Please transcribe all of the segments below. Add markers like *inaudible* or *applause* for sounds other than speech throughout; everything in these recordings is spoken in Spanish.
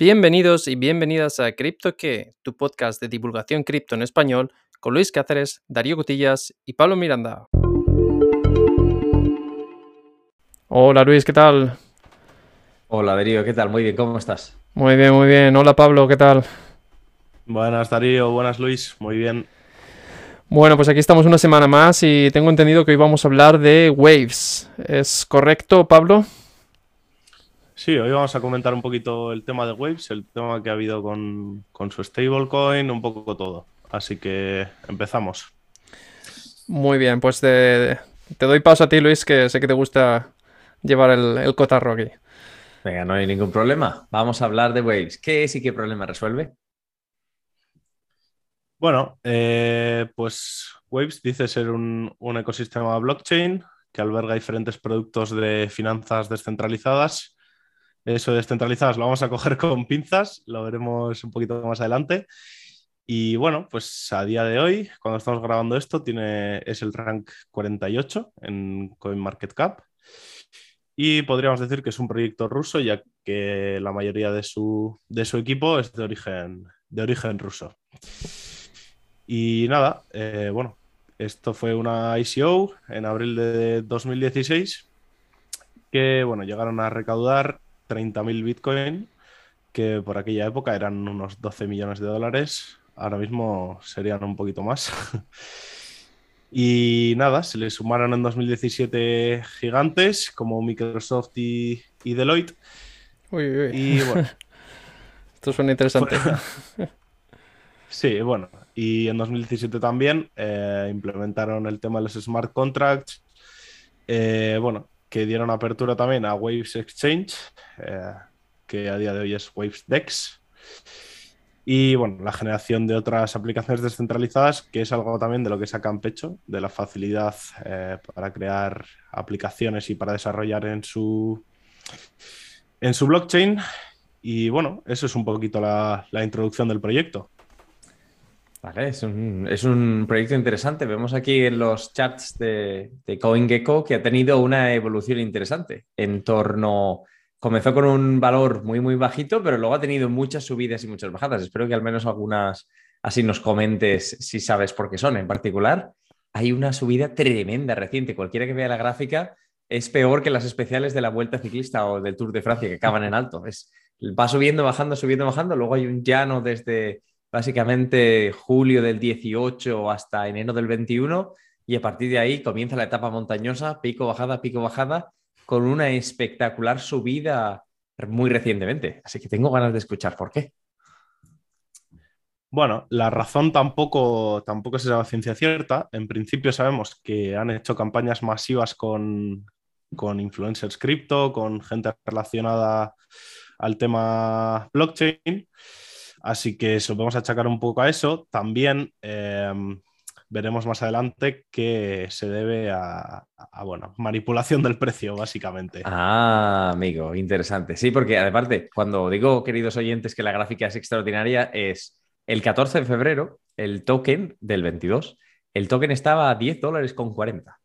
Bienvenidos y bienvenidas a Cripto que, tu podcast de divulgación cripto en español, con Luis Cáceres, Darío Cotillas y Pablo Miranda. Hola Luis, ¿qué tal? Hola Darío, ¿qué tal? Muy bien, ¿cómo estás? Muy bien, muy bien. Hola Pablo, ¿qué tal? Buenas Darío, buenas Luis, muy bien. Bueno, pues aquí estamos una semana más y tengo entendido que hoy vamos a hablar de Waves. ¿Es correcto, Pablo? Sí, hoy vamos a comentar un poquito el tema de Waves, el tema que ha habido con, su stablecoin, un poco todo. Así que empezamos. Muy bien, pues te, doy paso a ti, Luis, que sé que te gusta llevar el, el cotarro aquí. Venga, no hay ningún problema. Vamos a hablar de Waves. ¿Qué es y qué problema resuelve? Bueno, eh, pues Waves dice ser un, un, ecosistema blockchain que alberga diferentes productos de finanzas descentralizadas eso descentralizadas lo vamos a coger *laughs* con pinzas, lo veremos un poquito más adelante. Y bueno, pues a día de hoy, cuando estamos grabando esto, tiene, es el rank 48 en CoinMarketCap. Y podríamos decir que es un proyecto ruso, ya que la mayoría de su, de su equipo es de origen, de origen ruso. Y nada, eh, bueno, esto fue una ICO en abril de 2016 que, bueno, llegaron a recaudar 30.000 Bitcoin, que por aquella época eran unos 12 millones de dólares. Ahora mismo serían un poquito más. *laughs* y nada, se le sumaron en 2017 gigantes como Microsoft y, Deloitte. Uy, uy. Y bueno. *laughs* Esto suena interesante. *laughs* sí, bueno. Y en 2017 también eh, implementaron el tema de los smart contracts. Eh, bueno, que dieron apertura también a Waves Exchange, eh, que a día de hoy es Waves Dex. Y bueno, la generación de otras aplicaciones descentralizadas, que es algo también de lo que sacan pecho, de la facilidad eh, para crear aplicaciones y para desarrollar en su, en su blockchain. Y bueno, eso es un poquito la introducción del proyecto. Es un, proyecto interesante. Vemos aquí en los chats de, de CoinGecko que ha tenido una evolución interesante en torno. Comenzó con un valor muy, muy bajito, pero luego ha tenido muchas subidas y muchas bajadas. Espero que al menos algunas así nos comentes si sabes por qué son. En particular, hay una subida tremenda reciente. Cualquiera que vea la gráfica es peor que las especiales de la Vuelta Ciclista o del Tour de Francia que acaban en alto. Es, va subiendo, bajando, subiendo, bajando. Luego hay un llano desde básicamente julio del 18 hasta enero del 21 y a partir de ahí comienza la etapa montañosa, pico bajada, pico bajada, con una espectacular subida muy recientemente. Así que tengo ganas de escuchar por qué. Bueno, la razón tampoco, tampoco es esa ciencia cierta. En principio sabemos que han hecho campañas masivas con, con influencers cripto, con gente relacionada al tema blockchain. Así que se lo podemos achacar un poco a eso. También em, veremos más adelante que se debe a, bueno, manipulación del precio, básicamente. Ah, amigo, interesante. Sí, porque aparte, cuando digo, queridos oyentes, que la gráfica es extraordinaria, es el 14 de febrero, el token del 22, el token estaba a 10 dólares con 40.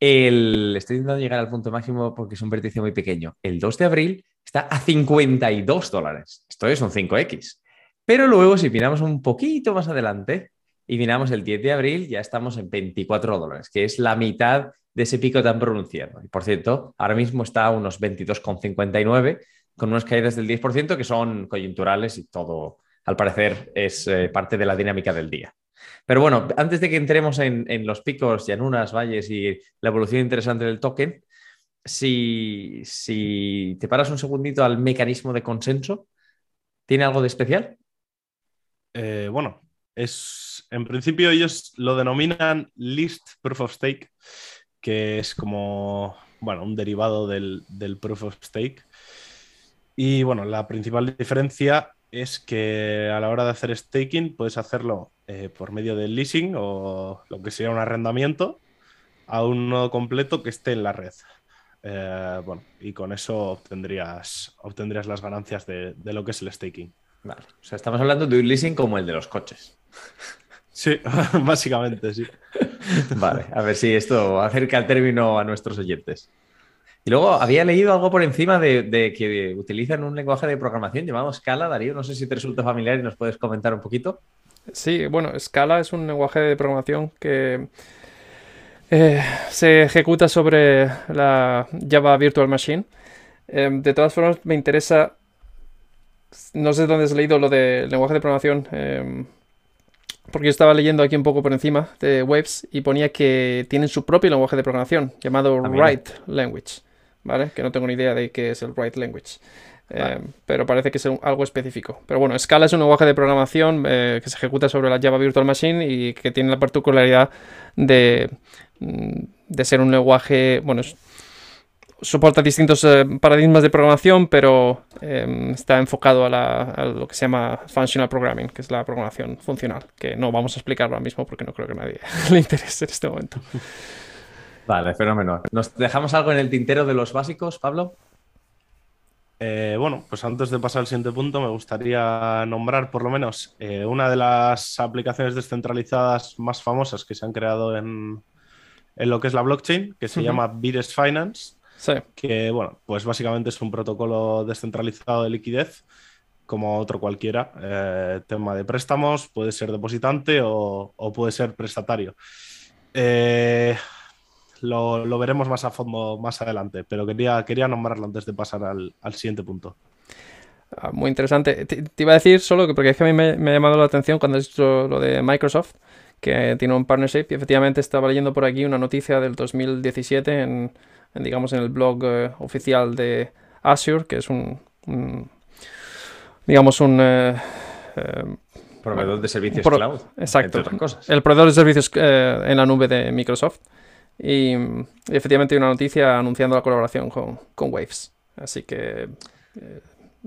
El, estoy intentando llegar al punto máximo porque es un vértice muy pequeño. El 2 de abril está a 52 dólares. Esto es un 5X. Pero luego, si miramos un poquito más adelante y miramos el 10 de abril, ya estamos en 24 dólares, que es la mitad de ese pico tan pronunciado. Y por cierto, ahora mismo está a unos 22,59, con unas caídas del 10% que son coyunturales y todo, al parecer, es eh, parte de la dinámica del día. Pero bueno, antes de que entremos en, los picos, llanuras, valles y la evolución interesante del token, si, si te paras un segundito al mecanismo de consenso, ¿tiene algo de especial? Eh, bueno, es en principio ellos lo denominan List Proof of Stake, que es como bueno, un derivado del, Proof of Stake. Y bueno, la principal diferencia es que a la hora de hacer staking puedes hacerlo eh, por medio del leasing o lo que sería un arrendamiento a un nodo completo que esté en la red. Eh, bueno, y con eso obtendrías, obtendrías las ganancias de lo que es el staking. Vale. O sea, estamos hablando de un leasing como el de los coches. Sí, *laughs* básicamente, sí. *laughs* Vale, a ver si esto acerca el término a nuestros oyentes. Y luego había leído algo por encima de, que utilizan un lenguaje de programación llamado Scala, Darío. No sé si te resulta familiar y nos puedes comentar un poquito. Sí, bueno, Scala es un lenguaje de programación que eh, se ejecuta sobre la Java Virtual Machine. Em, de todas formas, me interesa. No sé dónde has leído lo del lenguaje de programación. Em, porque yo estaba leyendo aquí un poco por encima de Waves y ponía que tienen su propio lenguaje de programación llamado ah, Write Language. ¿vale? Que no tengo ni idea de qué es el Write Language. Eh, pero parece que es algo específico. Pero bueno, Scala es un lenguaje de programación eh, que se ejecuta sobre la Java Virtual Machine y que tiene la particularidad de, mm, de ser un lenguaje, bueno, soporta distintos eh, paradigmas de programación, pero está enfocado a, a, lo que se llama Functional Programming, que es la programación funcional, que no vamos a explicar ahora mismo porque no creo que a nadie *laughs* le interese en este momento. Vale, fenómeno. ¿Nos dejamos algo en el tintero de los básicos, Pablo? Eh, bueno, pues antes de pasar al siguiente punto, me gustaría nombrar por lo menos eh, una de las aplicaciones descentralizadas más famosas que se han creado en, lo que es la blockchain, que se llama Bires Finance. Que, bueno, pues básicamente es un protocolo descentralizado de liquidez, como otro cualquiera. Eh, tema de préstamos, puede ser depositante o, o puede ser prestatario. Eh, lo, veremos más a fondo más adelante, pero quería, quería nombrarlo antes de pasar al, siguiente punto. Ah, muy interesante. Te, iba a decir solo que porque es que a mí me, ha llamado la atención cuando has dicho lo de Microsoft, que tiene un partnership, y efectivamente estaba leyendo por aquí una noticia del 2017 en, digamos, en el blog eh, oficial de Azure, que es un, digamos, un... Eh, eh, proveedor de servicios cloud. Exacto. El proveedor de servicios en la nube de Microsoft. Y, efectivamente hay una noticia anunciando la colaboración con, Waves. Así que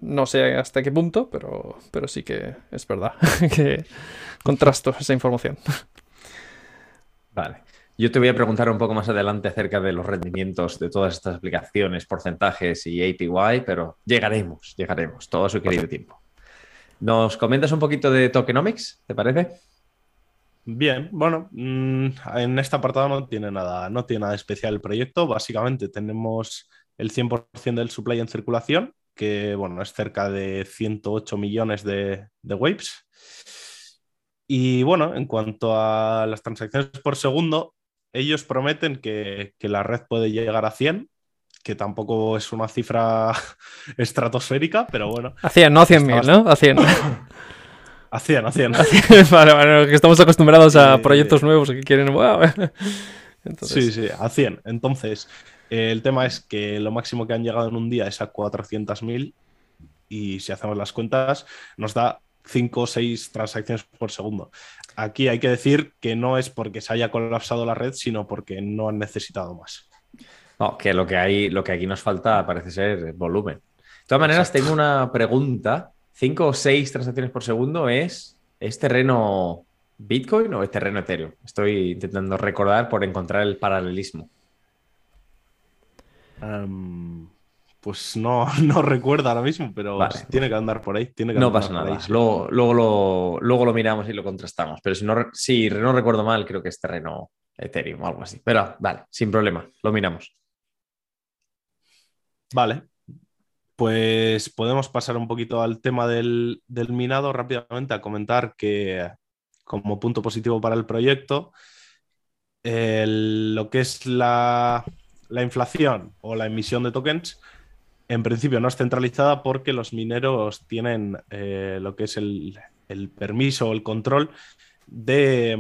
no sé hasta qué punto, pero, pero sí que es verdad *laughs* que contrasto esa información. Vale. Yo te voy a preguntar un poco más adelante acerca de los rendimientos de todas estas aplicaciones, porcentajes y APY, pero llegaremos, llegaremos, todo su querido tiempo. ¿Nos comentas un poquito de tokenomics, te parece? Bien, bueno, mm, en este apartado no tiene nada, no tiene nada especial el proyecto. Básicamente tenemos el 100% del supply en circulación, que bueno, es cerca de 108 millones de, waves. Y bueno, en cuanto a las transacciones por segundo, ellos prometen que, que la red puede llegar a 100, que tampoco es una cifra *laughs* estratosférica, pero bueno. A 100, no a 100.000, ¿no? A 100. *laughs* A 100, a 100. *laughs* que estamos acostumbrados a proyectos nuevos que quieren. Sí, sí, a 100. Entonces, eh, el tema es que lo máximo que han llegado en un día es a 400.000 y si hacemos las cuentas, nos da 5 o 6 transacciones por segundo. Aquí hay que decir que no es porque se haya colapsado la red, sino porque no han necesitado más. No, que lo que, hay, lo que aquí nos falta parece ser volumen. De todas maneras, tengo una pregunta 5 o 6 transacciones por segundo es, ¿es terreno Bitcoin o es terreno Ethereum? Estoy intentando recordar por encontrar el paralelismo. Pues no, *laughs* no recuerdo ahora mismo, pero tiene que andar por ahí. Tiene que no pasa nada. Luego, luego, lo, miramos y lo contrastamos. Pero si no, si no recuerdo mal, creo que es terreno Ethereum o algo así. Pero vale, sin problema, lo miramos. Vale, pues podemos pasar un poquito al tema del, minado rápidamente a comentar que como punto positivo para el proyecto, lo que es la, inflación o la emisión de tokens, en principio no es centralizada porque los mineros tienen eh, lo que es el, permiso o el control de,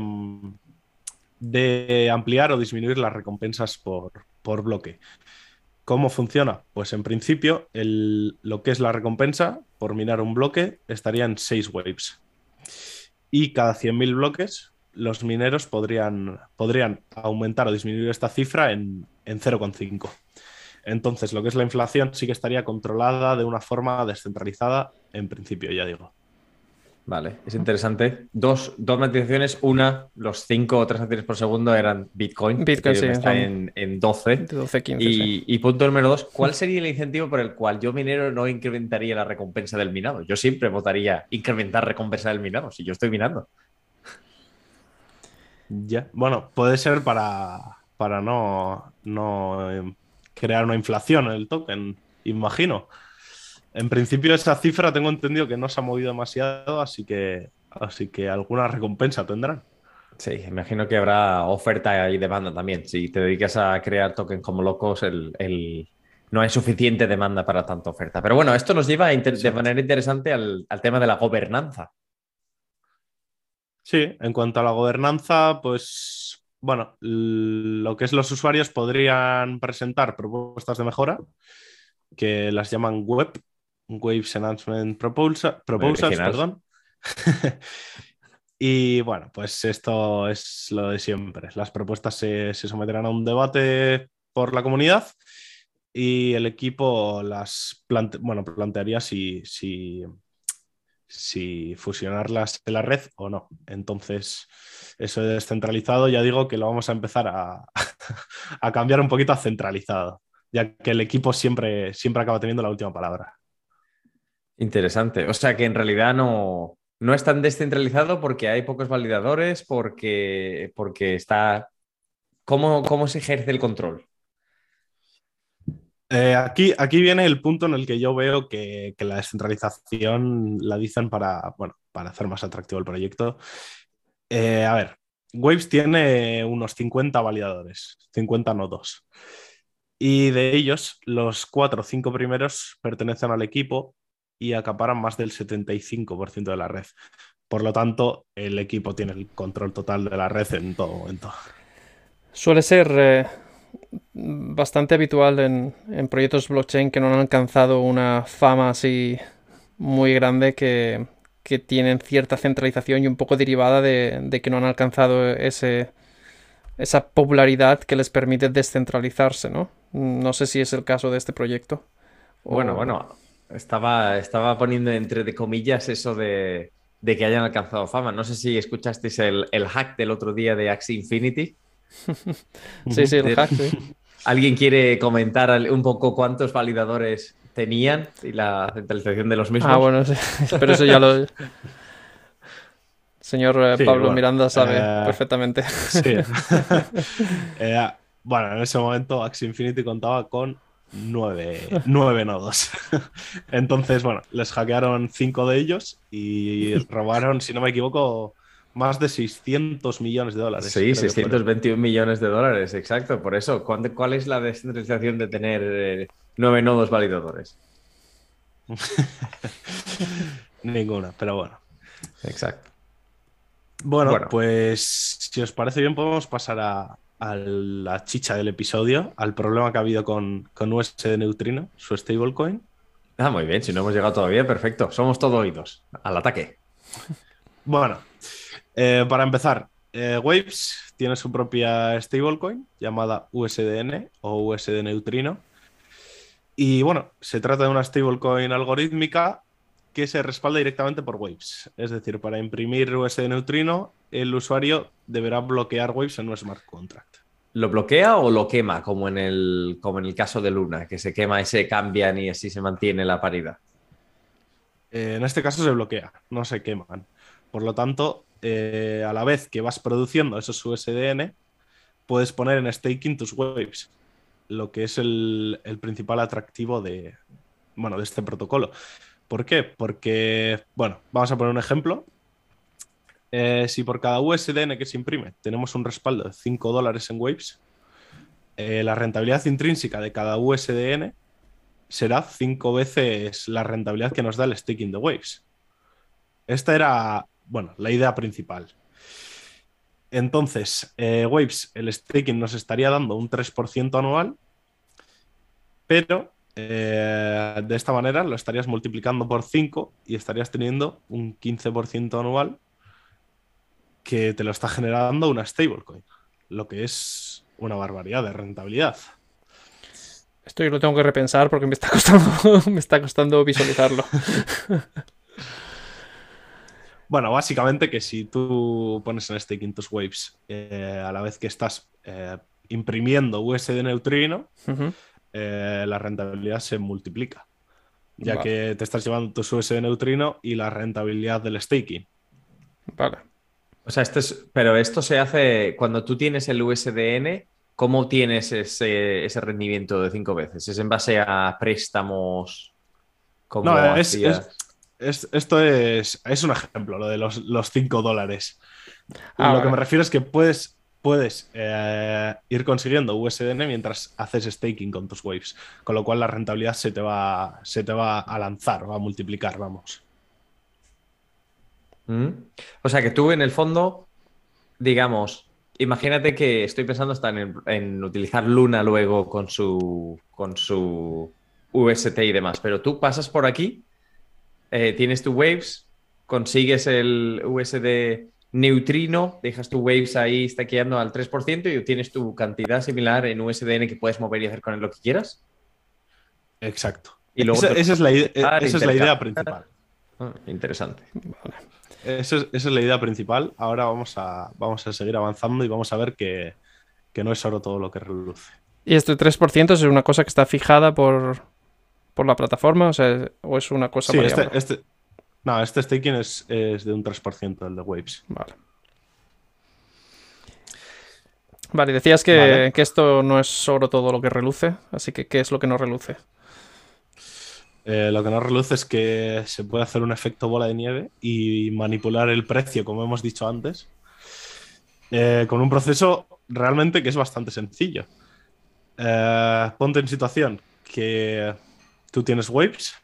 de, ampliar o disminuir las recompensas por, por bloque. ¿Cómo funciona? Pues en principio lo que es la recompensa por minar un bloque estaría en 6 waves. Y cada 100.000 bloques los mineros podrían, podrían, aumentar o disminuir esta cifra en, en 0,5. Entonces lo que es la inflación sí que estaría controlada de una forma descentralizada en principio, ya digo. Vale, es interesante. Dos, dos matizaciones. Una, los cinco transacciones por segundo eran Bitcoin. Bitcoin, sí. Está en, en, 12. 12 15, y, y, punto número dos, ¿cuál sería el incentivo por el cual yo minero no incrementaría la recompensa del minado? Yo siempre votaría incrementar recompensa del minado, si yo estoy minando. Ya, bueno, puede ser para, para no, no crear una inflación en el token, imagino. En principio esa cifra tengo entendido que no se ha movido demasiado, así que, así que alguna recompensa tendrán. Sí, imagino que habrá oferta y demanda también. Si te dedicas a crear tokens como locos, el, no hay suficiente demanda para tanta oferta. Pero bueno, esto nos lleva de manera interesante al, tema de la gobernanza. Sí, en cuanto a la gobernanza, pues bueno, lo que es los usuarios podrían presentar propuestas de mejora que las llaman web, Waves Enhancement Proposals, perdón. *laughs* Y bueno, pues esto es lo de siempre. Las propuestas se, someterán a un debate por la comunidad y el equipo las bueno, plantearía si, si, si, fusionarlas en la red o no. Entonces, eso de descentralizado ya digo que lo vamos a empezar a, *laughs* a cambiar un poquito a centralizado, ya que el equipo siempre, siempre acaba teniendo la última palabra. Interesante. O sea que en realidad no, no es tan descentralizado porque hay pocos validadores, porque, porque está... ¿Cómo, ¿Cómo se ejerce el control? Eh, aquí, aquí viene el punto en el que yo veo que, la descentralización la dicen para, bueno, para hacer más atractivo el proyecto. Eh, a ver, Waves tiene unos 50 validadores, 50 nodos. Y de ellos, los cuatro o cinco primeros pertenecen al equipo y acaparan más del 75% de la red. Por lo tanto, el equipo tiene el control total de la red en todo momento. Suele ser eh, bastante habitual en, proyectos blockchain que no han alcanzado una fama así muy grande que, tienen cierta centralización y un poco derivada de, que no han alcanzado ese, esa popularidad que les permite descentralizarse, ¿no? No sé si es el caso de este proyecto. Bueno, bueno, estaba, estaba poniendo entre de comillas eso de, que hayan alcanzado fama. No sé si escuchasteis el, hack del otro día de Axie Infinity. Sí, sí, el hack. ¿Alguien quiere comentar un poco cuántos validadores tenían y la centralización de los mismos? Ah, bueno, sí. *laughs* pero eso ya lo. Señor eh, Pablo Miranda sabe eh, perfectamente. Sí. *laughs* *laughs* Eh, bueno, en ese momento Axie Infinity contaba con nueve, nueve nodos. Entonces, bueno, les hackearon cinco de ellos y robaron, si no me equivoco, más de 600 millones de dólares. Sí, 621 millones de dólares, exacto. Por eso, ¿cuál es la descentralización de tener eh, nueve nodos validadores? *laughs* Ninguna, pero bueno. Exacto. bueno, pues si os parece bien, podemos pasar a, a la chicha del episodio, al problema que ha habido con, con USD Neutrino, su stablecoin. Ah, muy bien, si no hemos llegado todavía, perfecto. Somos todo oídos. Al ataque. *laughs* Bueno, eh, para empezar, eh, Waves tiene su propia stablecoin llamada USDN o USD Neutrino. Y bueno, se trata de una stablecoin algorítmica que se respalda directamente por Waves. Es decir, para imprimir USD Neutrino, el usuario deberá bloquear Waves en un smart contract. ¿Lo bloquea o lo quema, como en el, como en el caso de Luna, que se quema y se cambian y así se mantiene la paridad? Eh, en este caso se bloquea, no se queman. Por lo tanto, eh, a la vez que vas produciendo esos USDN, puedes poner en staking tus waves, lo que es el, principal atractivo de, bueno, de este protocolo. ¿Por qué? Porque, bueno, vamos a poner un ejemplo. Eh, si por cada USDN que se imprime tenemos un respaldo de 5 dólares en Waves, eh, la rentabilidad intrínseca de cada USDN será 5 veces la rentabilidad que nos da el staking de Waves. Esta era, bueno, la idea principal. Entonces, eh, Waves, el staking nos estaría dando un 3% anual, pero eh, de esta manera lo estarías multiplicando por 5 y estarías teniendo un 15% anual que te lo está generando una stablecoin, lo que es una barbaridad de rentabilidad. Esto yo lo tengo que repensar porque me está *laughs* costando, me está costando visualizarlo. *laughs* bueno, básicamente que si tú pones en staking tus waves eh, a la vez que estás eh, imprimiendo USD neutrino, eh, la rentabilidad se multiplica, ya que te estás llevando tu USD neutrino y la rentabilidad del staking. Vale. O sea, esto es, pero esto se hace cuando tú tienes el USDN, ¿cómo tienes ese, ese rendimiento de cinco veces? ¿Es en base a préstamos? Como No, es- es- esto es, es un ejemplo, lo de los, los 5 dólares. Ah, lo que me refiero es que puedes, puedes eh, ir consiguiendo USDN mientras haces staking con tus waves, con lo cual la rentabilidad se te va, se te va a lanzar, va a multiplicar, vamos. Mm. O sea que tú en el fondo, digamos, imagínate que estoy pensando hasta en, en utilizar Luna luego con su, con su UST y demás, pero tú pasas por aquí, eh, tienes tu Waves, consigues el USD neutrino, dejas tu Waves ahí stackeando al 3% y obtienes tu cantidad similar en USDN que puedes mover y hacer con él lo que quieras. Exacto. Y luego esa, es la, ide- esa es la idea principal. Ah, interesante. Esa es, esa es la idea principal. Ahora vamos a, vamos a seguir avanzando y vamos a ver que, que no es oro todo lo que reluce. ¿Y este 3% es una cosa que está fijada por, por la plataforma? O sea, ¿o es una cosa Sí, este, este, no, este staking es, es de un 3% el de Waves. Vale. Vale, decías que, Vale. que esto no es solo todo lo que reluce, así que ¿qué es lo que no reluce? Eh, lo que no reluce es que se puede hacer un efecto bola de nieve y manipular el precio, como hemos dicho antes, eh, con un proceso realmente que es bastante sencillo. Eh, ponte en situación que tú tienes waves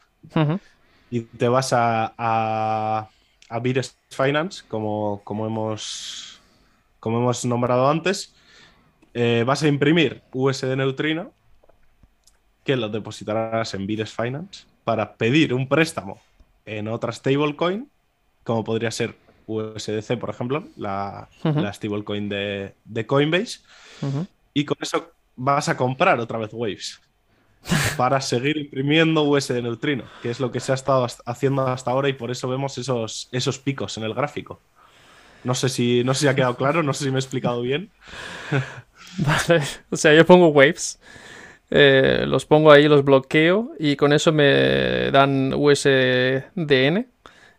y te vas a, a, a Finance, como, como, hemos, como hemos nombrado antes, eh, vas a imprimir USD neutrino que lo depositarás en Bires Finance para pedir un préstamo en otra stablecoin, como podría ser USDC, por ejemplo, la, stablecoin de, de Coinbase, y con eso vas a comprar otra vez Waves para seguir imprimiendo USD neutrino, que es lo que se ha estado haciendo hasta ahora y por eso vemos esos, esos picos en el gráfico. No sé, si, no sé si ha quedado claro, no sé si me he explicado bien. *laughs* Vale, o sea, yo pongo waves, eh, los pongo ahí, los bloqueo y con eso me dan USDN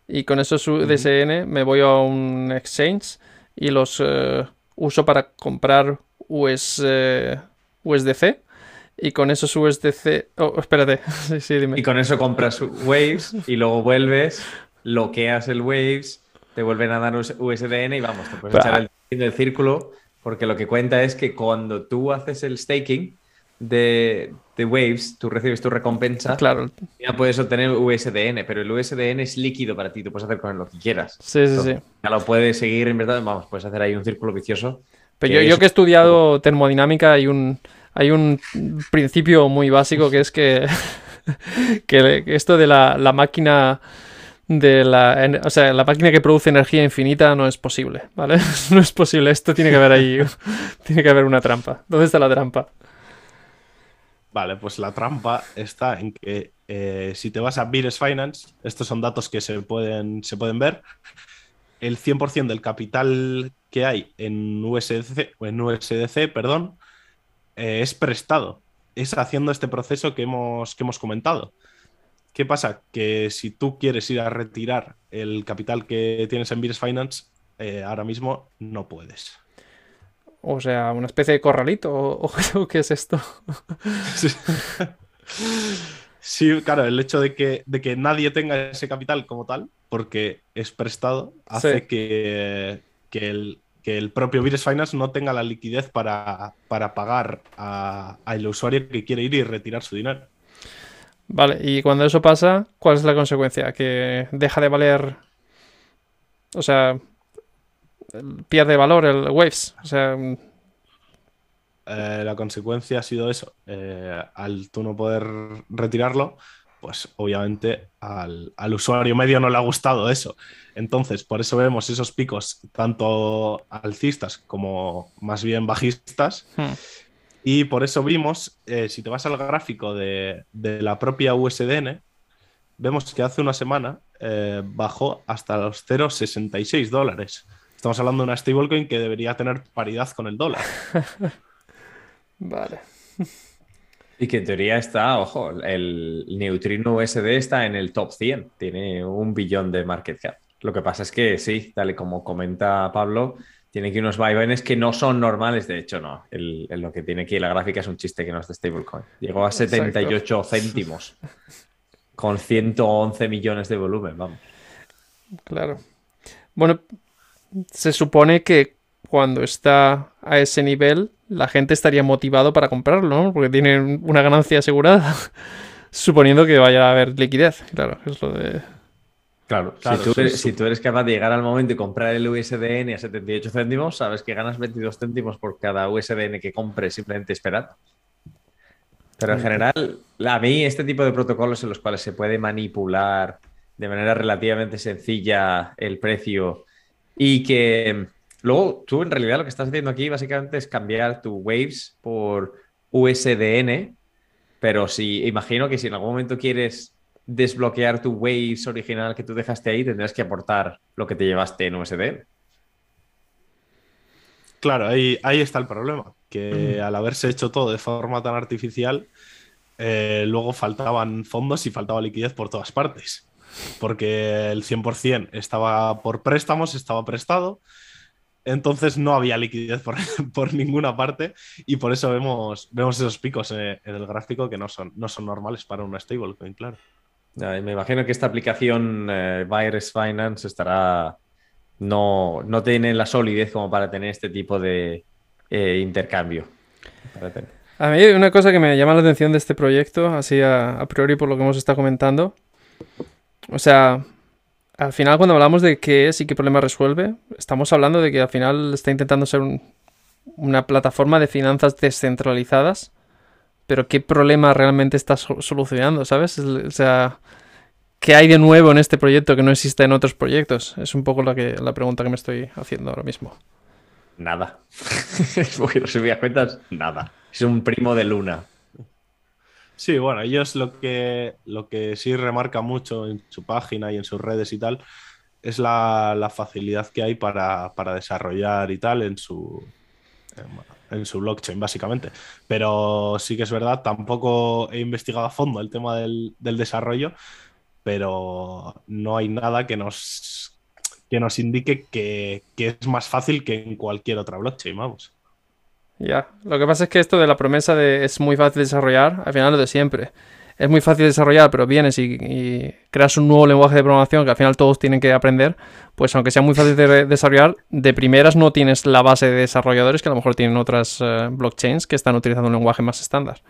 y con esos USDN me voy a un exchange y los eh, uso para comprar US, eh, USDC y con esos USDC... Oh, espérate, *laughs* sí, sí, dime. Y con eso compras Waves y luego vuelves, bloqueas el Waves, te vuelven a dar US- USDN y vamos, te puedes Bah. echar el del círculo porque lo que cuenta es que cuando tú haces el staking de, de Waves, tú recibes tu recompensa Claro, ya puedes obtener USDN, pero el USDN es líquido para ti, tú puedes hacer con él lo que quieras. sí, sí, sí. Ya lo puedes seguir en verdad, vamos, puedes hacer ahí un círculo vicioso. Pero que yo, yo que he estudiado termodinámica hay un, hay un principio muy básico que es que, *laughs* que esto de la, la máquina de la, o sea, la máquina que produce energía infinita no es posible, ¿vale? *laughs* No es posible, esto tiene que haber ahí, *laughs* tiene que haber una trampa. ¿Dónde está la trampa? Vale, pues la trampa está en que eh, si te vas a Bires Finance, estos son datos que se pueden, se pueden ver, el 100% del capital que hay en USDC, en USDC perdón, eh, es prestado. Es haciendo este proceso que hemos, que hemos comentado. ¿Qué pasa? Que si tú quieres ir a retirar el capital que tienes en Bires Finance, eh, ahora mismo no puedes. O sea, una especie de corralito, o, *laughs* o qué es esto? Sí. Sí, claro, el hecho de que, de que nadie tenga ese capital como tal, porque es prestado, hace Sí. que, que el, que el propio Virus Finance no tenga la liquidez para, para pagar a- al usuario que quiere ir y retirar su dinero. Vale, y cuando eso pasa, ¿cuál es la consecuencia? Que deja de valer. O sea, pierde valor el Waves. O sea, Eh, la consecuencia ha sido eso. eh, al tú no poder retirarlo, pues obviamente al, al usuario medio no le ha gustado eso. Entonces, por eso vemos esos picos tanto alcistas como más bien bajistas. hmm, Y por eso vimos, eh, si te vas al gráfico de, de la propia USDN, vemos que hace una semana eh, bajó hasta los 0,66 dólares. Estamos hablando de una stablecoin que debería tener paridad con el dólar. *laughs* vale. Y que en teoría está, ojo, el neutrino USD está en el top 100, tiene un billón de market cap. Lo que pasa es que sí, tal y como comenta Pablo, Tiene aquí unos vaivenes que no son normales, de hecho, no. El, lo que tiene aquí la gráfica es un chiste que no es de stablecoin. Llegó a 78 céntimos *laughs* con 111 millones de volumen, vamos. Claro. Bueno, se supone que cuando está a ese nivel, la gente estaría motivado para comprarlo, ¿no? Porque tiene una ganancia asegurada. *laughs* Suponiendo que vaya a haber liquidez, claro, es lo de Claro, si, tú eres, capaz de llegar al momento y comprar el USDN a 78 céntimos, sabes que ganas 22 céntimos por cada USDN que compres simplemente esperando. Pero en general, a mí este tipo de protocolos en los cuales se puede manipular de manera relativamente sencilla el precio y que luego tú en realidad lo que estás haciendo aquí básicamente es cambiar tu Waves por USDN, pero si imagino que si en algún momento quieres desbloquear tu Waves original que tú dejaste ahí, tendrás que aportar lo que te llevaste en USD. Claro, ahí, ahí está el problema, que mm. al haberse hecho todo de forma tan artificial, eh, luego faltaban fondos y faltaba liquidez por todas partes, porque el 100% estaba por préstamos, estaba prestado, entonces no había liquidez por, *laughs* por, ninguna parte y por eso vemos, vemos esos picos en, el gráfico que no son, no son normales para una stablecoin, claro. Me imagino que esta aplicación eh, Virus Finance estará. No, no tiene la solidez como para tener este tipo de eh, intercambio. A mí una cosa que me llama la atención de este proyecto, así a, priori por lo que hemos estado comentando. O sea, al final cuando hablamos de qué es y qué problema resuelve, estamos hablando de que al final está intentando ser una plataforma de finanzas descentralizadas pero ¿qué problema realmente estás solucionando, sabes? O sea, ¿qué hay de nuevo en este proyecto que no existe en otros proyectos? Es un poco la, que, la pregunta que me estoy haciendo ahora mismo. Nada. *laughs* Porque cuentas, nada. Es un primo de Luna. Sí, bueno, ellos lo que, lo que sí remarca mucho en su página y en sus redes y tal es la, facilidad que hay para, para desarrollar y tal en su, en su blockchain, básicamente. Pero sí que es verdad, tampoco he investigado a fondo el tema del, desarrollo, pero no hay nada que nos, que nos indique que, que, es más fácil que en cualquier otra blockchain, vamos. Ya, lo que pasa es que esto de la promesa de es muy fácil desarrollar, al final lo de siempre es muy fácil desarrollar, pero vienes y, creas un nuevo lenguaje de programación que al final todos tienen que aprender, pues aunque sea muy fácil de desarrollar, de primeras no tienes la base de desarrolladores que a lo mejor tienen otras eh, blockchains que están utilizando un lenguaje más estándar.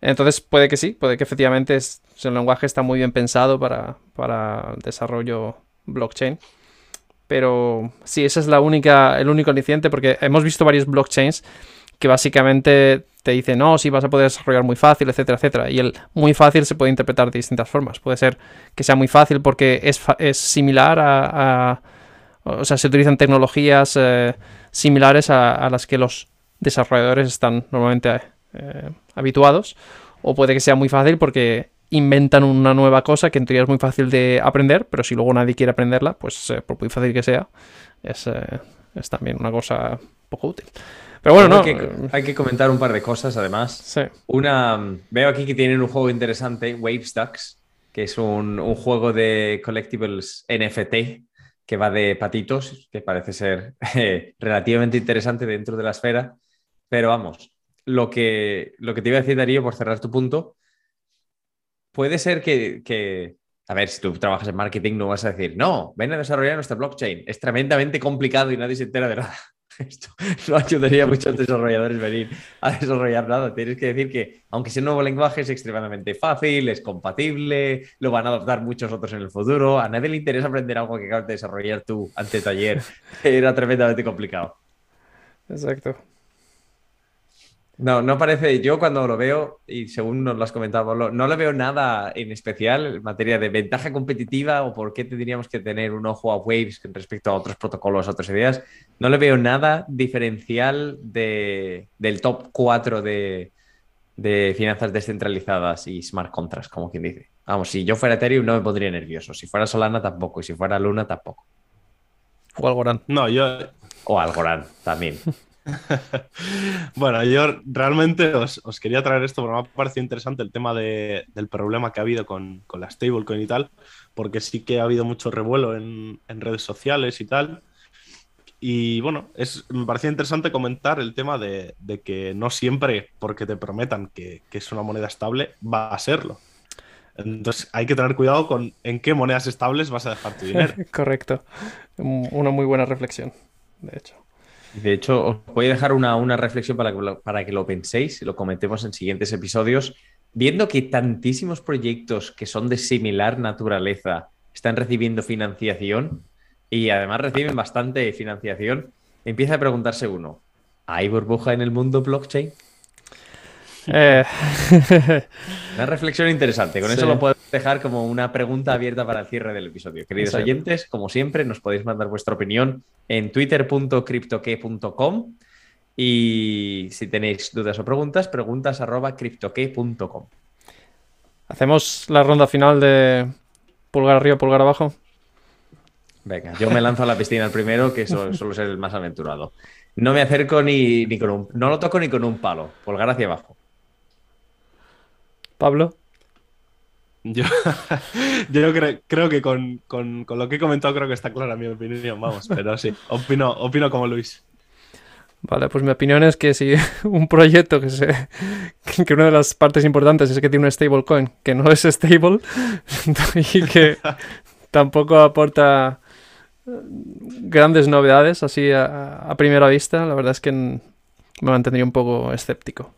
Entonces puede que sí, puede que efectivamente el lenguaje está muy bien pensado para, para el desarrollo blockchain. Pero sí, ese es la única, el único aliciente, porque hemos visto varios blockchains que básicamente te dice, no, si vas a poder desarrollar muy fácil, etcétera, etcétera. Y el muy fácil se puede interpretar de distintas formas. Puede ser que sea muy fácil porque es, es similar a, O sea, se utilizan tecnologías eh, similares a, las que los desarrolladores están normalmente eh, habituados. O puede que sea muy fácil porque inventan una nueva cosa que en teoría es muy fácil de aprender, pero si luego nadie quiere aprenderla, pues eh, por muy fácil que sea, es, es también una cosa poco útil. Pero bueno, no. Hay que, comentar un par de cosas además. Sí. Una, veo aquí que tienen un juego interesante, Wavestacks, que es un, juego de collectibles NFT que va de patitos, que parece ser *laughs* eh, relativamente interesante dentro de la esfera. Pero vamos, lo que, lo que te iba a decir, Darío, por cerrar tu punto, puede ser que, a ver, si tú trabajas en marketing no vas a decir, no, ven a desarrollar nuestra blockchain. Es tremendamente complicado y nadie se entera de nada. *laughs* Esto no ayudaría a los desarrolladores venir a desarrollar nada. Tienes que decir que, aunque sea un nuevo lenguaje, es extremadamente fácil, es compatible, lo van a adoptar muchos otros en el futuro. A nadie le interesa aprender algo que acabas de desarrollar tú ante taller. *laughs* Era tremendamente complicado. Exacto. No, no parece. Yo cuando lo veo, y según nos lo has comentado, no le veo nada en especial en materia de ventaja competitiva o por qué tendríamos que tener un ojo a Waves respecto a otros protocolos, otras ideas. No le veo nada diferencial del top 4 de, finanzas descentralizadas y smart contracts, como quien dice. Vamos, si yo fuera Ethereum no me pondría nervioso. Si fuera Solana tampoco. Y si fuera Luna tampoco. O Algorand. No, yo. O Algorand también. *laughs* *laughs* bueno, yo realmente os, quería traer esto porque me ha parecido interesante el tema del problema que ha habido con, con, la stablecoin y tal, porque sí que ha habido mucho revuelo en, redes sociales y tal. Y bueno, es, me parecía interesante comentar el tema de, que no siempre porque te prometan que, es una moneda estable va a serlo. Entonces hay que tener cuidado con en qué monedas estables vas a dejar tu *laughs* dinero. Correcto. Una muy buena reflexión, de hecho. De hecho, os voy a dejar una, una reflexión para que, lo, para que lo penséis y lo comentemos en siguientes episodios. Viendo que tantísimos proyectos que son de similar naturaleza están recibiendo financiación y además reciben bastante financiación, empieza a preguntarse uno, ¿hay burbuja en el mundo blockchain? Eh. una reflexión interesante. Con eso lo dejar como una pregunta abierta para el cierre del episodio. Queridos oyentes, como siempre, nos podéis mandar vuestra opinión en twitter.cryptoque.com y si tenéis dudas o preguntas, preguntas arroba cryptoque.com. Hacemos la ronda final de pulgar arriba, pulgar abajo. Venga, yo me lanzo a la piscina el primero, que *laughs* suelo ser el más aventurado. No me acerco ni, ni con un. No lo toco ni con un palo. Pulgar hacia abajo. Pablo. Yo, *laughs* yo creo, que con, lo que he comentado creo que está clara mi opinión, vamos, pero sí, opino, opino como Luis. Vale, pues mi opinión es que si *laughs* un proyecto que, se, *laughs* que una de las partes importantes es que tiene un stablecoin que no es stable y que tampoco aporta grandes novedades así a, primera vista, la verdad es que me mantendría un poco escéptico.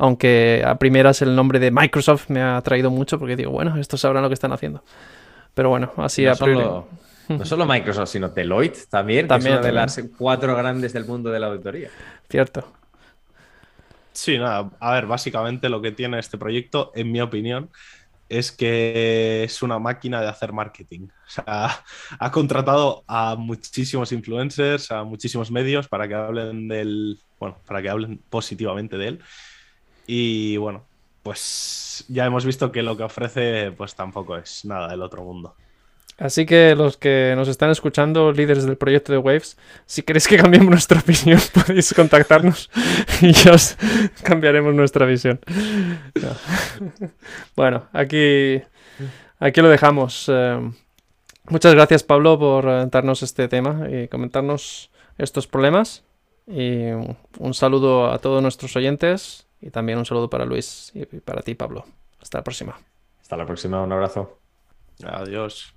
Aunque a primeras el nombre de Microsoft me ha atraído mucho porque digo, bueno, estos sabrán lo que están haciendo. Pero bueno, así no a priori. Solo, no solo Microsoft, sino Deloitte también, también es una de las cuatro grandes del mundo de la auditoría. Cierto. Sí, nada, a ver, básicamente lo que tiene este proyecto, en mi opinión, es que es una máquina de hacer marketing. O sea, ha contratado a muchísimos influencers, a muchísimos medios para que hablen del, bueno, para que hablen positivamente de él. Y bueno, pues ya hemos visto que lo que ofrece pues tampoco es nada del otro mundo. Así que los que nos están escuchando, líderes del proyecto de Waves, si queréis que cambiemos nuestra *laughs* opinión, podéis contactarnos y ya os cambiaremos nuestra visión. *laughs* Bueno, aquí, aquí lo dejamos. Eh, muchas gracias, Pablo, por eh, darnos este tema y comentarnos estos problemas. Y un saludo a todos nuestros oyentes y también un saludo para Luis y para ti, Pablo. Hasta la próxima. Hasta la próxima, un abrazo. Adiós.